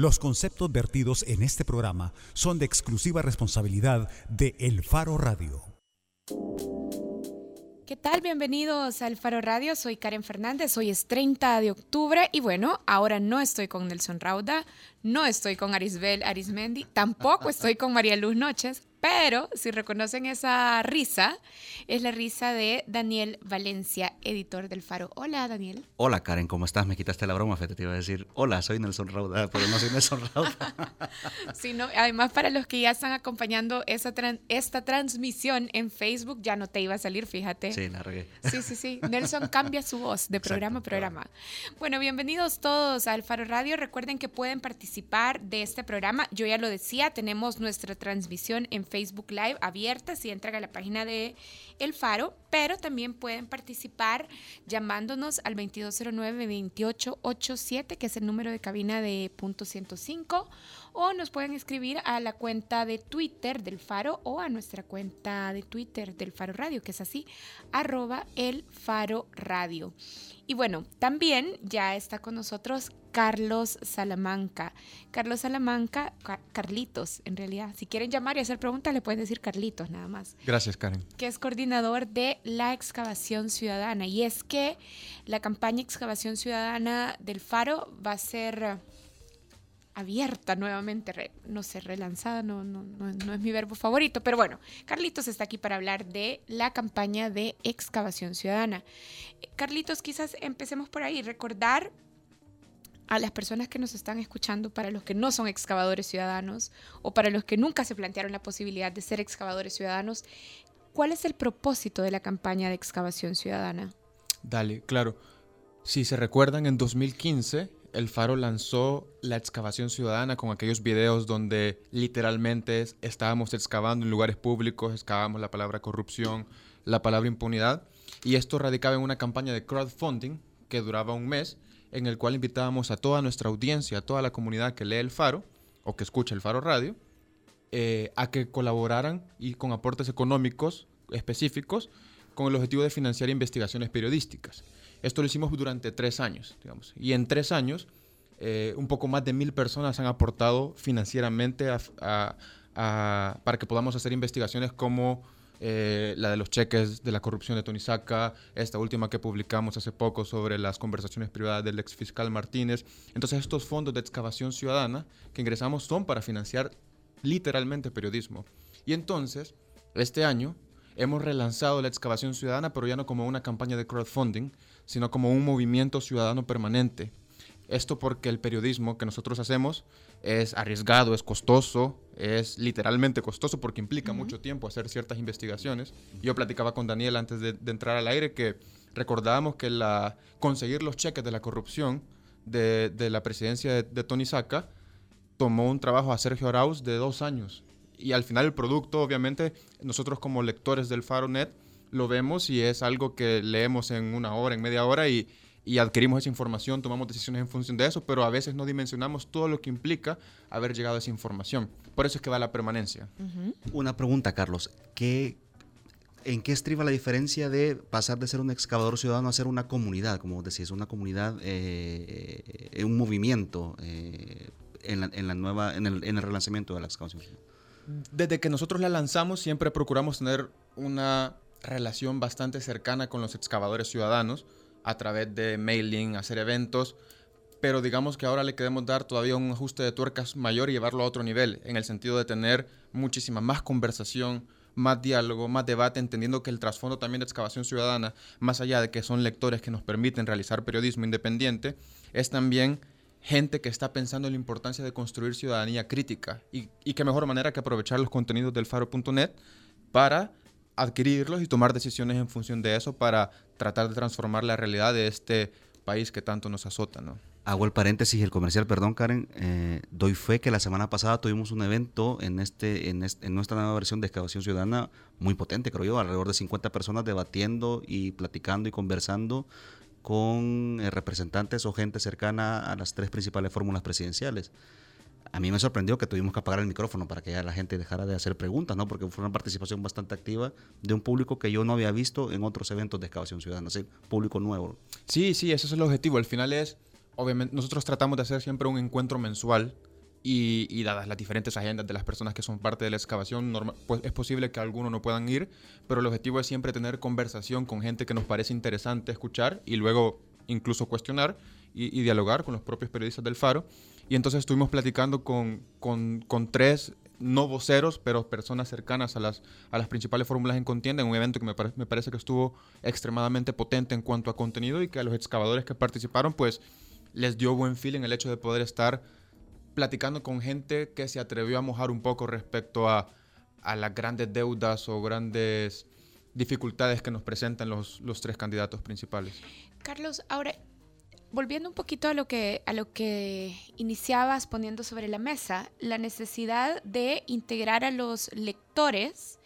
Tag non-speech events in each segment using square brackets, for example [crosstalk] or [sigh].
Los conceptos vertidos en este programa son de exclusiva responsabilidad de El Faro Radio. ¿Qué tal? Bienvenidos al Faro Radio. Soy Karen Fernández. Hoy es 30 de octubre y bueno, ahora no estoy con Nelson Rauda, no estoy con Arisbel Arismendi, tampoco estoy con María Luz Noches, pero si reconocen esa risa, es la risa de Daniel Valencia, editor del Faro. Hola, Daniel. Hola, Karen, ¿cómo estás? Me quitaste la broma, Fete. Te iba a decir, hola, soy Nelson Rauda, pero no soy Nelson Rauda. [laughs] sí, no, además, para los que ya están acompañando esa esta transmisión en Facebook, ya no te iba a salir, fíjate. Sí, la regué. Sí, sí, sí. Nelson cambia su voz de [laughs] programa a programa. Bueno, bienvenidos todos al Faro Radio. Recuerden que pueden participar de este programa. Yo ya lo decía, tenemos nuestra transmisión en Facebook Live abierta si entran a la página de El Faro, pero también pueden participar llamándonos al 2209-2887, que es el número de cabina de punto 105, o nos pueden escribir a la cuenta de Twitter del Faro o a nuestra cuenta de Twitter del Faro Radio, que es así, arroba el Faro Radio. Y bueno, también ya está con nosotros Carlos Salamanca. Carlos Salamanca, Carlitos, en realidad. Si quieren llamar y hacer preguntas, le pueden decir Carlitos nada más. Gracias, Karen. Que es coordinador de la excavación ciudadana. Y es que la campaña Excavación Ciudadana del Faro va a ser abierta nuevamente, no sé, relanzada, no, no, no, no, es mi verbo favorito, pero bueno, Carlitos está aquí para hablar de la campaña de excavación ciudadana. Carlitos, quizás empecemos por ahí, recordar a las personas que nos están escuchando, para los que no son excavadores ciudadanos o para los que nunca se plantearon la posibilidad de ser excavadores ciudadanos, ¿cuál es el propósito de la campaña de excavación ciudadana? Dale, claro. Si se recuerdan, en 2015 el Faro lanzó la excavación ciudadana con aquellos videos donde literalmente estábamos excavando en lugares públicos, excavábamos la palabra corrupción, la palabra impunidad, y esto radicaba en una campaña de crowdfunding que duraba un mes en el cual invitábamos a toda nuestra audiencia, a toda la comunidad que lee el Faro o que escucha el Faro Radio, eh, a que colaboraran y con aportes económicos específicos con el objetivo de financiar investigaciones periodísticas. Esto lo hicimos durante tres años, digamos, y en tres años eh, un poco más de mil personas han aportado financieramente para que podamos hacer investigaciones como eh, la de los cheques de la corrupción de Tony Saca, esta última que publicamos hace poco sobre las conversaciones privadas del ex fiscal Martínez. Entonces estos fondos de excavación ciudadana que ingresamos son para financiar literalmente periodismo. Y entonces, este año hemos relanzado la excavación ciudadana, pero ya no como una campaña de crowdfunding, sino como un movimiento ciudadano permanente esto porque el periodismo que nosotros hacemos es arriesgado, es costoso, es literalmente costoso porque implica mucho tiempo hacer ciertas investigaciones. Yo platicaba con Daniel antes de, entrar al aire que recordábamos que la, conseguir los cheques de la corrupción de, la presidencia de, Tony Saca tomó un trabajo a Sergio Arauz de dos años. Y al final el producto, obviamente, nosotros como lectores del Faronet lo vemos y es algo que leemos en una hora, en media hora y, y adquirimos esa información, tomamos decisiones en función de eso, pero a veces no dimensionamos todo lo que implica haber llegado a esa información. Por eso es que va la permanencia. Una pregunta, Carlos. ¿Qué, ¿En qué estriba la diferencia de pasar de ser un excavador ciudadano a ser una comunidad? Como decías, una comunidad, eh, un movimiento eh, en, la, en, la, nueva, en el, en el relanzamiento de la excavación. Desde que nosotros la lanzamos, siempre procuramos tener una relación bastante cercana con los excavadores ciudadanos a través de mailing, hacer eventos, pero digamos que ahora le queremos dar todavía un ajuste de tuercas mayor y llevarlo a otro nivel, en el sentido de tener muchísima más conversación, más diálogo, más debate, entendiendo que el trasfondo también de excavación ciudadana, más allá de que son lectores que nos permiten realizar periodismo independiente, es también gente que está pensando en la importancia de construir ciudadanía crítica y, y qué mejor manera que aprovechar los contenidos del faro.net para adquirirlos y tomar decisiones en función de eso para tratar de transformar la realidad de este país que tanto nos azota, ¿no? Hago el paréntesis, el comercial, perdón Karen, eh, doy fe que la semana pasada tuvimos un evento en, este, en, en, nuestra nueva versión de Excavación Ciudadana muy potente, creo yo, alrededor de 50 personas debatiendo y platicando y conversando con eh, representantes o gente cercana a las tres principales fórmulas presidenciales a mí me sorprendió que tuvimos que apagar el micrófono para que ya la gente dejara de hacer preguntas, ¿no? Porque fue una participación bastante activa de un público que yo no había visto en otros eventos de excavación ciudadana, es público nuevo. Sí, sí, ese es el objetivo. Al final es, obviamente, nosotros tratamos de hacer siempre un encuentro mensual y, dadas las diferentes agendas de las personas que son parte de la excavación, pues es posible que algunos no puedan ir, pero el objetivo es siempre tener conversación con gente que nos parece interesante escuchar y luego incluso cuestionar y, dialogar con los propios periodistas del Faro. Y entonces estuvimos platicando con, con, tres no voceros, pero personas cercanas a las, a las principales fórmulas en contienda, en un evento que me, me, parece que estuvo extremadamente potente en cuanto a contenido y que a los excavadores que participaron, pues les dio buen feeling el hecho de poder estar platicando con gente que se atrevió a mojar un poco respecto a, a las grandes deudas o grandes dificultades que nos presentan los, los tres candidatos principales. Carlos, ahora, volviendo un poquito a lo que a lo que iniciabas poniendo sobre la mesa, la necesidad de integrar a los lectores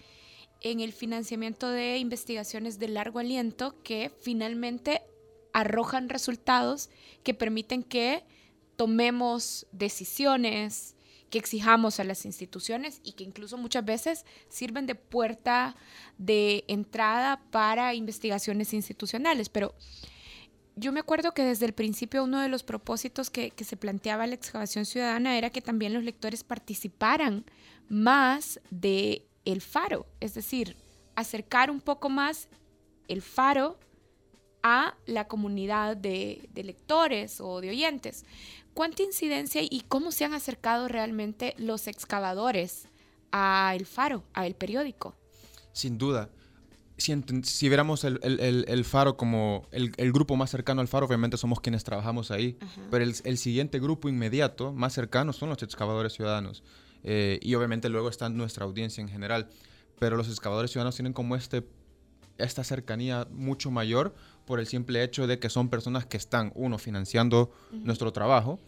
en el financiamiento de investigaciones de largo aliento que finalmente arrojan resultados que permiten que tomemos decisiones, que exijamos a las instituciones y que incluso muchas veces sirven de puerta de entrada para investigaciones institucionales. Pero yo me acuerdo que desde el principio uno de los propósitos que, se planteaba la excavación ciudadana era que también los lectores participaran más de el faro, es decir, acercar un poco más el faro a la comunidad de, de, lectores o de oyentes. ¿Cuánta incidencia y cómo se han acercado realmente los excavadores a El Faro, a el periódico? Sin duda si, viéramos el, faro como el, grupo más cercano al faro, obviamente somos quienes trabajamos ahí, pero el, siguiente grupo inmediato, más cercano, son los excavadores ciudadanos. Eh, y obviamente luego está nuestra audiencia en general. Pero los excavadores ciudadanos tienen como este, esta cercanía mucho mayor por el simple hecho de que son personas que están, uno, financiando nuestro trabajo,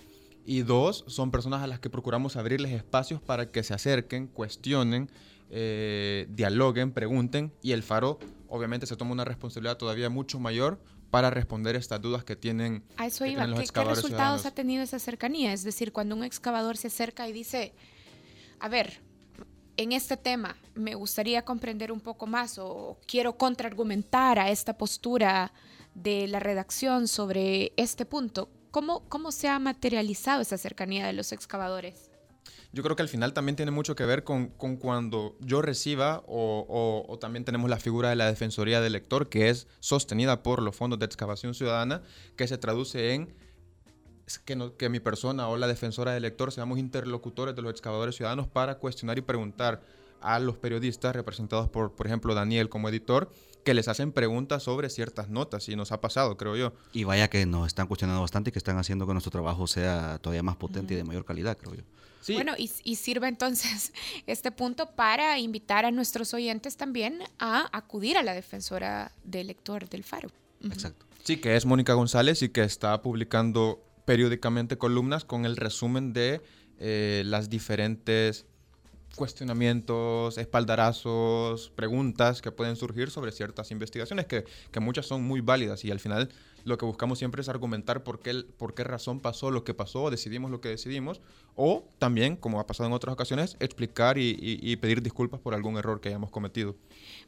y dos, son personas a las que procuramos abrirles espacios para que se acerquen, cuestionen eh, dialoguen, pregunten y el Faro obviamente se toma una responsabilidad todavía mucho mayor para responder estas dudas que tienen. A eso iba. ¿Qué, ¿Qué, resultados ha tenido esa cercanía? Es decir, cuando un excavador se acerca y dice, a ver, en este tema me gustaría comprender un poco más o quiero contraargumentar a esta postura de la redacción sobre este punto. ¿Cómo, cómo se ha materializado esa cercanía de los excavadores? Yo creo que al final también tiene mucho que ver con, cuando yo reciba o, también tenemos la figura de la Defensoría del Lector, que es sostenida por los fondos de excavación ciudadana, que se traduce en que, que mi persona o la defensora del lector seamos interlocutores de los excavadores ciudadanos para cuestionar y preguntar a los periodistas representados por, por ejemplo, Daniel como editor, que les hacen preguntas sobre ciertas notas y nos ha pasado, creo yo. Y vaya que nos están cuestionando bastante y que están haciendo que nuestro trabajo sea todavía más potente y de mayor calidad, creo yo. Bueno, y, sirve entonces [laughs] este punto para invitar a nuestros oyentes también a acudir a la defensora del lector del Faro. Exacto. Sí, que es Mónica González y que está publicando periódicamente columnas con el resumen de eh, las diferentes cuestionamientos, espaldarazos, preguntas que pueden surgir sobre ciertas investigaciones, que, que muchas son muy válidas y al final lo que buscamos siempre es argumentar por qué, por qué razón pasó lo que pasó, decidimos lo que decidimos, o también, como ha pasado en otras ocasiones, explicar y, pedir disculpas por algún error que hayamos cometido.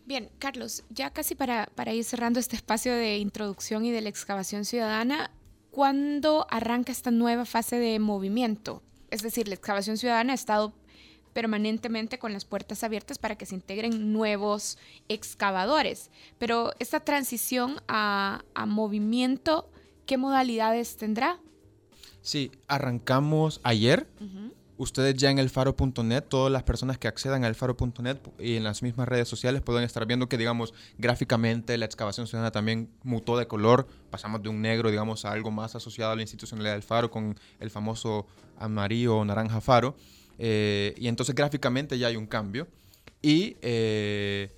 Bien, Carlos, ya casi para, para ir cerrando este espacio de introducción y de la excavación ciudadana, ¿cuándo arranca esta nueva fase de movimiento? Es decir, la excavación ciudadana ha estado permanentemente con las puertas abiertas para que se integren nuevos excavadores. Pero esta transición a, movimiento, ¿qué modalidades tendrá? Sí, arrancamos ayer. Ustedes ya en el faro.net, todas las personas que accedan al faro.net y en las mismas redes sociales pueden estar viendo que, digamos, gráficamente la excavación ciudadana también mutó de color. Pasamos de un negro, digamos, a algo más asociado a la institucionalidad del faro con el famoso amarillo o naranja faro. Eh, y entonces gráficamente ya hay un cambio. Y eh,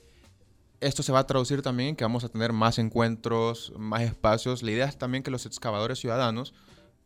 esto se va a traducir también en que vamos a tener más encuentros, más espacios. La idea es también que los excavadores ciudadanos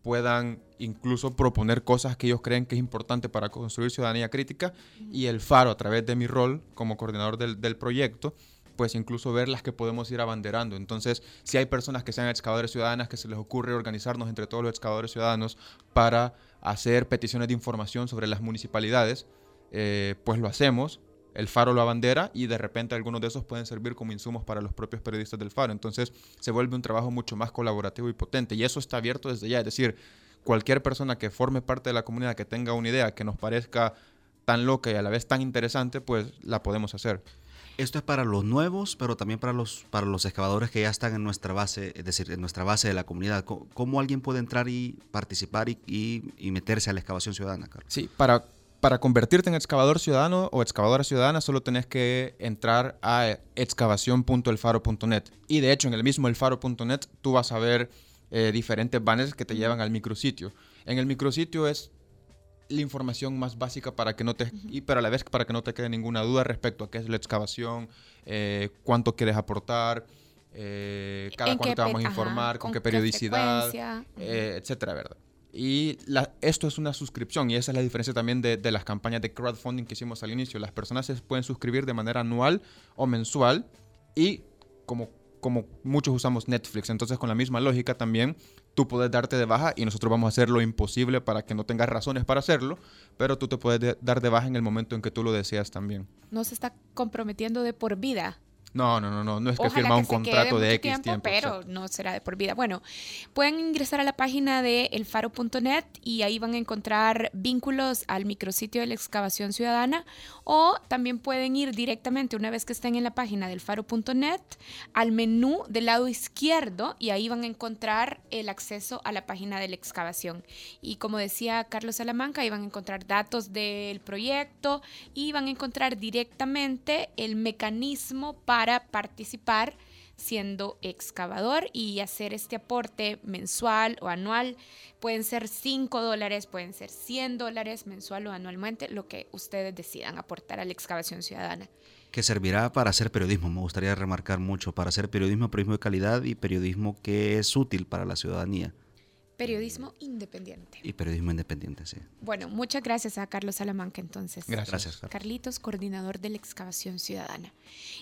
puedan incluso proponer cosas que ellos creen que es importante para construir ciudadanía crítica y el faro a través de mi rol como coordinador del, del proyecto pues incluso ver las que podemos ir abanderando. Entonces, si hay personas que sean excavadores ciudadanas, que se les ocurre organizarnos entre todos los excavadores ciudadanos para hacer peticiones de información sobre las municipalidades, eh, pues lo hacemos. El Faro lo abandera y de repente algunos de esos pueden servir como insumos para los propios periodistas del Faro. Entonces se vuelve un trabajo mucho más colaborativo y potente. Y eso está abierto desde ya. Es decir, cualquier persona que forme parte de la comunidad, que tenga una idea que nos parezca tan loca y a la vez tan interesante, pues la podemos hacer. Esto es para los nuevos, pero también para los, para los excavadores que ya están en nuestra base, es decir, en nuestra base de la comunidad. ¿Cómo, alguien puede entrar y participar y, y, meterse a la excavación ciudadana, Carlos? Sí, para, para convertirte en excavador ciudadano o excavadora ciudadana solo tenés que entrar a excavación.elfaro.net. Y de hecho, en el mismo elfaro.net tú vas a ver eh, diferentes banners que te llevan al micrositio. En el micrositio es la información más básica para que no te y pero a la vez para que no te quede ninguna duda respecto a qué es la excavación, eh, cuánto quieres aportar, eh, cada cuánto te vamos a informar, con, qué periodicidad, eh, etcétera, ¿verdad? Y esto es una suscripción y esa es la diferencia también de, de, las campañas de crowdfunding que hicimos al inicio. Las personas se pueden suscribir de manera anual o mensual y como como muchos usamos Netflix. Entonces, con la misma lógica también, tú puedes darte de baja y nosotros vamos a hacer lo imposible para que no tengas razones para hacerlo, pero tú te puedes dar de baja en el momento en que tú lo deseas también. No se está comprometiendo de por vida. No, no, no, no, no es que firma un contrato de X tiempo, pero no será de por vida. Bueno, pueden ingresar a la página de elfaro.net y ahí van a encontrar vínculos al micrositio de la excavación ciudadana o también pueden ir directamente una vez que estén en la página del faro.net al menú del lado izquierdo y ahí van a encontrar el acceso a la página de la excavación. Y como decía Carlos Salamanca, ahí van a encontrar datos del proyecto y van a encontrar directamente el mecanismo para para participar siendo excavador y hacer este aporte mensual o anual. Pueden ser 5 dólares, pueden ser 100 dólares mensual o anualmente, lo que ustedes decidan aportar a la excavación ciudadana. Que servirá para hacer periodismo, me gustaría remarcar mucho, para hacer periodismo, periodismo de calidad y periodismo que es útil para la ciudadanía. Periodismo independiente. Y periodismo independiente, sí. Bueno, muchas gracias a Carlos Salamanca entonces. Gracias. Carlitos, coordinador de la excavación ciudadana.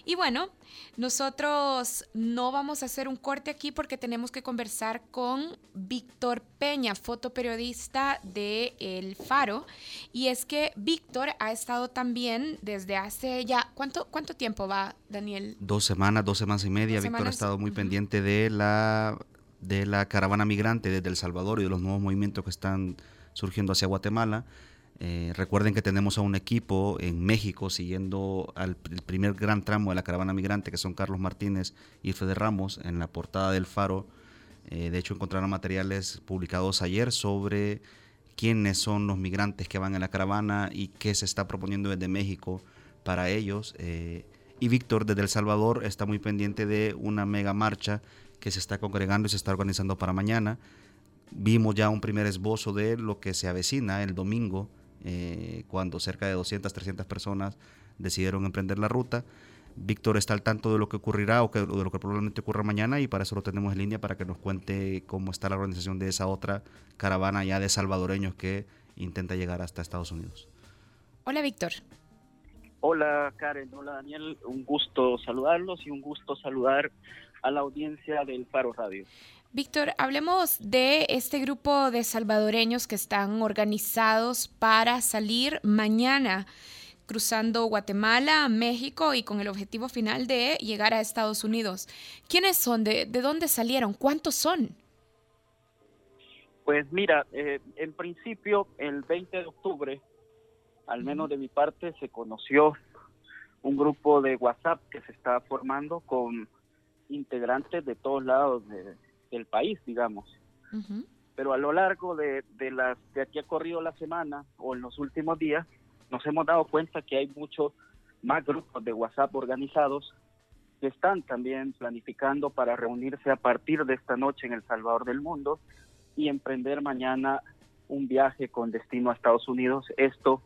Y bueno, nosotros no vamos a hacer un corte aquí porque tenemos que conversar con Víctor Peña, fotoperiodista de El Faro. Y es que Víctor ha estado también desde hace ya, ¿cuánto, cuánto tiempo va, Daniel? Dos semanas, dos semanas y media. Víctor ha estado muy pendiente de la de la caravana migrante desde El Salvador y de los nuevos movimientos que están surgiendo hacia Guatemala. Eh, recuerden que tenemos a un equipo en México siguiendo al el primer gran tramo de la caravana migrante, que son Carlos Martínez y Fede Ramos, en la portada del Faro. Eh, de hecho, encontraron materiales publicados ayer sobre quiénes son los migrantes que van en la caravana y qué se está proponiendo desde México para ellos. Eh, y Víctor desde El Salvador está muy pendiente de una mega marcha que se está congregando y se está organizando para mañana. Vimos ya un primer esbozo de lo que se avecina el domingo, eh, cuando cerca de 200, 300 personas decidieron emprender la ruta. Víctor está al tanto de lo que ocurrirá o, que, de lo que probablemente ocurra mañana y para eso lo tenemos en línea para que nos cuente cómo está la organización de esa otra caravana ya de salvadoreños que intenta llegar hasta Estados Unidos. Hola Víctor. Hola Karen, hola Daniel, un gusto saludarlos y un gusto saludar a la audiencia del Faro Radio. Víctor, hablemos de este grupo de salvadoreños que están organizados para salir mañana cruzando Guatemala, México y con el objetivo final de llegar a Estados Unidos. ¿Quiénes son? ¿De, dónde salieron? ¿Cuántos son? Pues mira, eh, en principio el 20 de octubre, al menos de mi parte, se conoció un grupo de WhatsApp que se está formando con integrantes de todos lados del país, digamos. Pero a lo largo de, de las de aquí ha corrido la semana o en los últimos días, nos hemos dado cuenta que hay muchos más grupos de WhatsApp organizados que están también planificando para reunirse a partir de esta noche en El Salvador del Mundo y emprender mañana un viaje con destino a Estados Unidos. Esto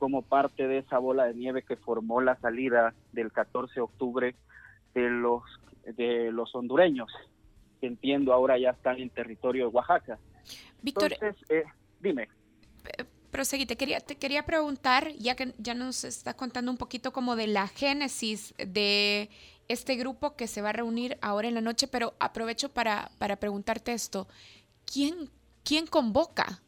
como parte de esa bola de nieve que formó la salida del 14 de octubre de los de los hondureños, que entiendo ahora ya están en territorio de Oaxaca. Víctor, eh, dime. Proseguí, te quería, te quería preguntar, ya que ya nos está contando un poquito como de la génesis de este grupo que se va a reunir ahora en la noche, pero aprovecho para, para preguntarte esto. ¿Quién, ¿Quién convoca?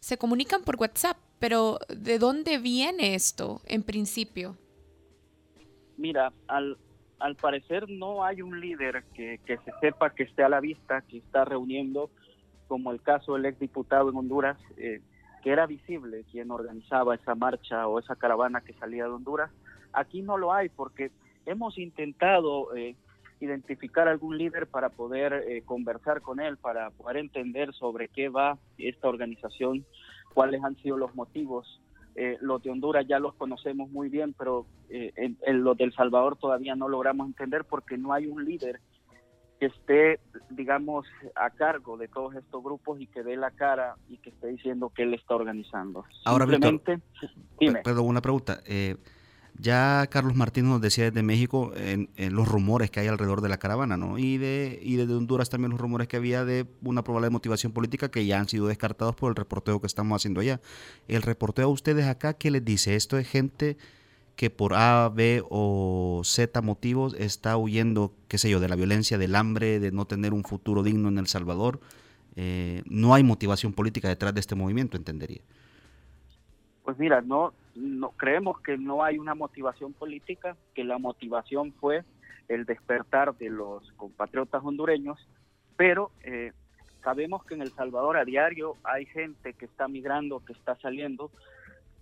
Se comunican por WhatsApp, pero ¿de dónde viene esto en principio? Mira, al, al parecer no hay un líder que, se sepa que esté a la vista, que está reuniendo como el caso del exdiputado en Honduras, eh, que era visible quien organizaba esa marcha o esa caravana que salía de Honduras. Aquí no lo hay porque hemos intentado eh, identificar algún líder para poder eh, conversar con él, para poder entender sobre qué va esta organización, cuáles han sido los motivos. Eh, los de Honduras ya los conocemos muy bien, pero en, en los del Salvador todavía no logramos entender porque no hay un líder que esté, digamos, a cargo de todos estos grupos y que dé la cara y que esté diciendo que él está organizando. Ahora, Simplemente, perdón, una pregunta. Eh, ya Carlos Martínez nos decía desde México en, los rumores que hay alrededor de la caravana, ¿no? Y de y desde Honduras también los rumores que había de una probable motivación política que ya han sido descartados por el reporteo que estamos haciendo allá. El reporteo a ustedes acá, ¿qué les dice? Esto es gente que por A, B o Z motivos está huyendo, qué sé yo, de la violencia, del hambre, de no tener un futuro digno en El Salvador. Eh, no hay motivación política detrás de este movimiento, entendería. Pues mira, no, no creemos que no hay una motivación política, que la motivación fue el despertar de los compatriotas hondureños, pero eh, sabemos que en El Salvador a diario hay gente que está migrando, que está saliendo,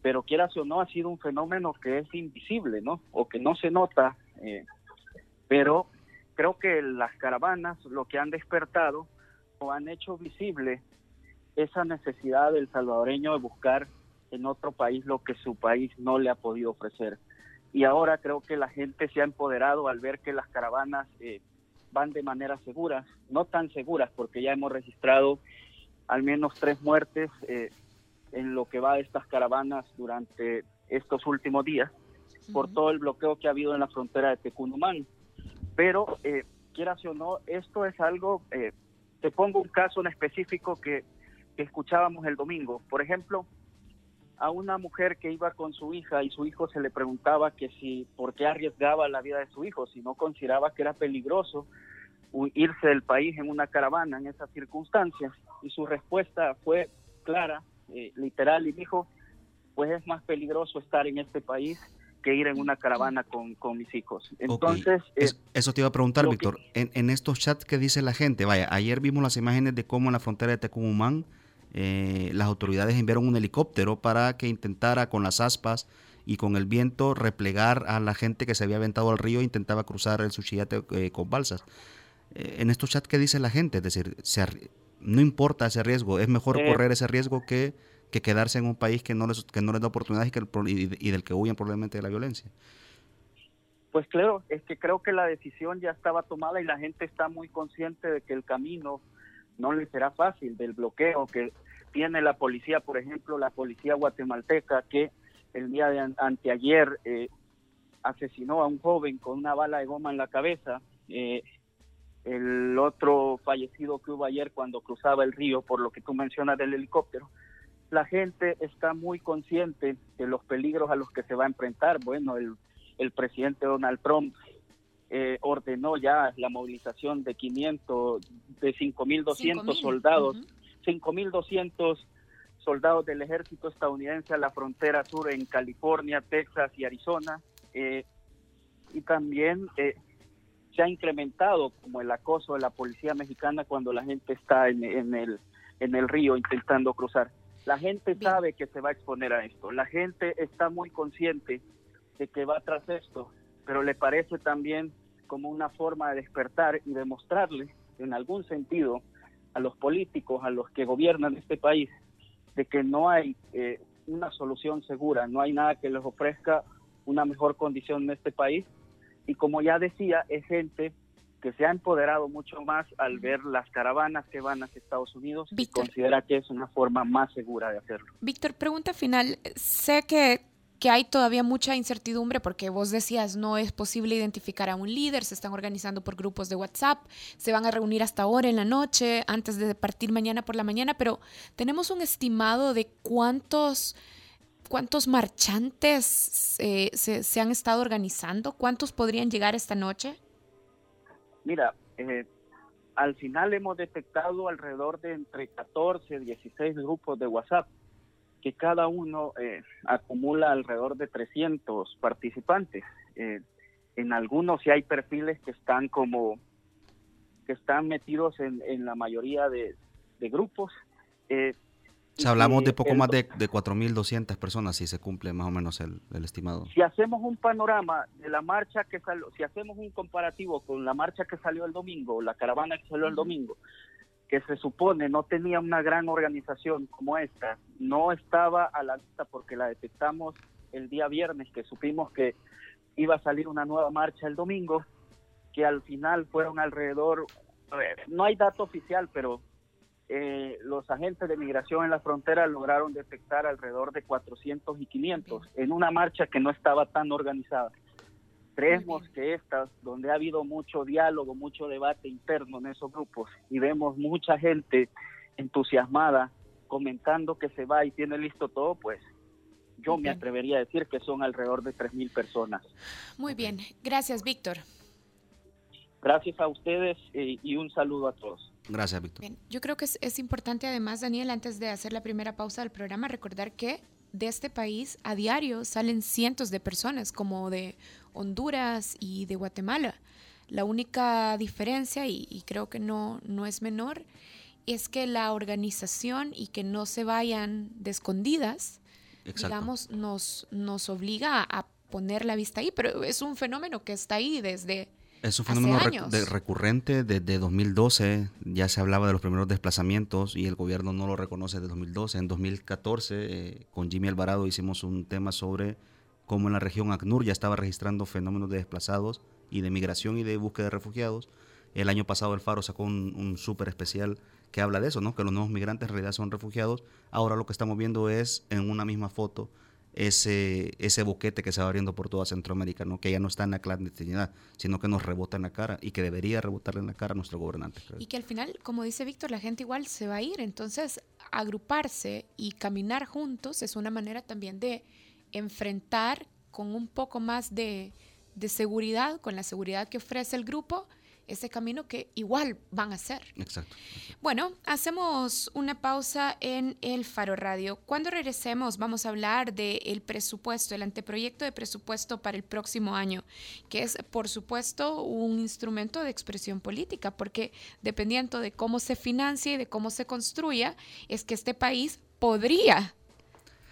pero quieras o no, ha sido un fenómeno que es invisible, ¿no? O que no se nota, eh, pero creo que las caravanas lo que han despertado o han hecho visible esa necesidad del salvadoreño de buscar en otro país lo que su país no le ha podido ofrecer. Y ahora creo que la gente se ha empoderado al ver que las caravanas eh, van de manera segura, no tan seguras, porque ya hemos registrado al menos tres muertes, eh, en lo que va de estas caravanas durante estos últimos días por todo el bloqueo que ha habido en la frontera de Tecunumán. Pero, eh, quieras o no, esto es algo, eh, te pongo un caso en específico que, que escuchábamos el domingo. Por ejemplo, a una mujer que iba con su hija y su hijo se le preguntaba que si, por qué arriesgaba la vida de su hijo, si no consideraba que era peligroso irse del país en una caravana en esas circunstancias. Y su respuesta fue clara, eh, literal y dijo, pues es más peligroso estar en este país que ir en una caravana con, mis hijos. Entonces... Eh, eso te iba a preguntar, Víctor. En, estos chats que dice la gente, vaya, ayer vimos las imágenes de cómo en la frontera de Tecumumán eh, las autoridades enviaron un helicóptero para que intentara con las aspas y con el viento replegar a la gente que se había aventado al río e intentaba cruzar el Suchillate con balsas. en estos chats, ¿qué dice la gente? Es decir, se, no importa ese riesgo, es mejor eh, correr ese riesgo que, que, quedarse en un país que no les, que no les da oportunidades y, que y, del que huyen probablemente de la violencia. Pues claro, es que creo que la decisión ya estaba tomada y la gente está muy consciente de que el camino no le será fácil, del bloqueo que tiene la policía, por ejemplo, la policía guatemalteca que el día de anteayer eh, asesinó a un joven con una bala de goma en la cabeza. Eh, el otro fallecido que hubo ayer cuando cruzaba el río, por lo que tú mencionas del helicóptero. La gente está muy consciente de los peligros a los que se va a enfrentar. Bueno, el, el presidente Donald Trump eh, ordenó ya la movilización de 500, de 5.200 soldados, 5.200 soldados del ejército estadounidense a la frontera sur en California, Texas y Arizona. Eh, y también eh, se ha incrementado como el acoso de la policía mexicana cuando la gente está en, el, en el río intentando cruzar. La gente sabe que se va a exponer a esto, la gente está muy consciente de que va tras esto, pero le parece también como una forma de despertar y demostrarle en algún sentido a los políticos, a los que gobiernan este país, de que no hay eh, una solución segura, no hay nada que les ofrezca una mejor condición en este país y como ya decía, es gente que se ha empoderado mucho más al ver las caravanas que van hacia Estados Unidos y considera que es una forma más segura de hacerlo. Víctor, pregunta final. Sé que, que hay todavía mucha incertidumbre porque vos decías no es posible identificar a un líder, se están organizando por grupos de WhatsApp, se van a reunir hasta ahora en la noche, antes de partir mañana por la mañana, pero tenemos un estimado de cuántos ¿Cuántos marchantes eh, se, han estado organizando? ¿Cuántos podrían llegar esta noche? Mira, eh, al final hemos detectado alrededor de entre 14 y 16 grupos de WhatsApp, que cada uno eh, acumula alrededor de 300 participantes. en algunos sí hay perfiles que están como que están metidos en, en la mayoría de, de grupos. Eh, sea, hablamos de poco el- más de, de 4.200 personas si se cumple más o menos el, el estimado. Si hacemos un panorama de la marcha que salió, si hacemos un comparativo con la marcha que salió el domingo, la caravana que salió el domingo, que se supone no tenía una gran organización como esta, no estaba a la vista porque la detectamos el día viernes, que supimos que iba a salir una nueva marcha el domingo, que al final fueron alrededor, a ver, no hay dato oficial, pero eh, los agentes de migración en la frontera lograron detectar alrededor de 400 y 500 en una marcha que no estaba tan organizada. Creemos que esta, donde ha habido mucho diálogo, mucho debate interno en esos grupos y vemos mucha gente entusiasmada comentando que se va y tiene listo todo, pues yo me atrevería a decir que son alrededor de 3.000 personas. Muy bien, gracias Víctor. Gracias a ustedes eh, y un saludo a todos. Gracias, Víctor. Yo creo que es, es importante además, Daniel, antes de hacer la primera pausa del programa, recordar que de este país a diario salen cientos de personas, como de Honduras y de Guatemala. La única diferencia, y, y creo que no, no es menor, es que la organización y que no se vayan de escondidas, Exacto. digamos, nos, nos obliga a poner la vista ahí, pero es un fenómeno que está ahí desde... Es un fenómeno de- recurrente desde 2012. Ya se hablaba de los primeros desplazamientos y el gobierno no lo reconoce desde 2012. En 2014, eh, con Jimmy Alvarado, hicimos un tema sobre cómo en la región ACNUR ya estaba registrando fenómenos de desplazados y de migración y de búsqueda de refugiados. El año pasado el Faro sacó un, un súper especial que habla de eso, ¿no? que los nuevos migrantes en realidad son refugiados. Ahora lo que estamos viendo es en una misma foto ese, ese boquete que se va abriendo por toda Centroamérica, ¿no? que ya no está en la clandestinidad, sino que nos rebota en la cara y que debería rebotarle en la cara a nuestro gobernante. Y que al final, como dice Víctor, la gente igual se va a ir. Entonces, agruparse y caminar juntos es una manera también de enfrentar con un poco más de, de seguridad, con la seguridad que ofrece el grupo, ese camino que igual van a hacer. Exacto. Bueno, hacemos una pausa en el Faro Radio. Cuando regresemos vamos a hablar del presupuesto, el anteproyecto de presupuesto para el próximo año, que es por supuesto un instrumento de expresión política, porque dependiendo de cómo se financie y de cómo se construya, es que este país podría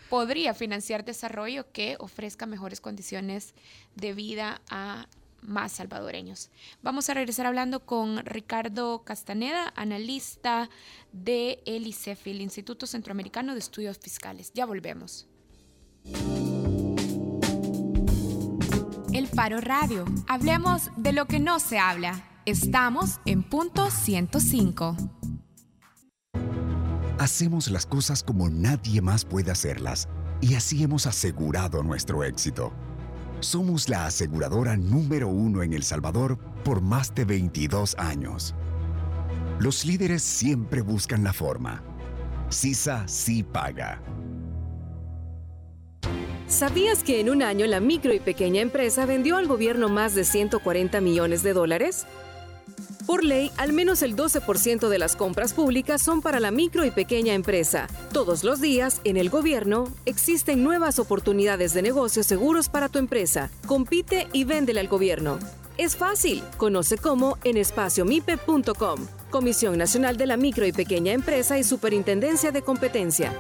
podría financiar desarrollo que ofrezca mejores condiciones de vida a más salvadoreños. Vamos a regresar hablando con Ricardo Castaneda, analista de el ICEFI, el Instituto Centroamericano de Estudios Fiscales. Ya volvemos. El Faro Radio. Hablemos de lo que no se habla. Estamos en punto 105. Hacemos las cosas como nadie más puede hacerlas y así hemos asegurado nuestro éxito. Somos la aseguradora número uno en El Salvador por más de 22 años. Los líderes siempre buscan la forma. CISA sí paga. ¿Sabías que en un año la micro y pequeña empresa vendió al gobierno más de 140 millones de dólares? Por ley, al menos el 12% de las compras públicas son para la micro y pequeña empresa. Todos los días, en el gobierno, existen nuevas oportunidades de negocios seguros para tu empresa. Compite y véndele al gobierno. Es fácil. Conoce cómo en espaciomipe.com. Comisión Nacional de la Micro y Pequeña Empresa y Superintendencia de Competencia.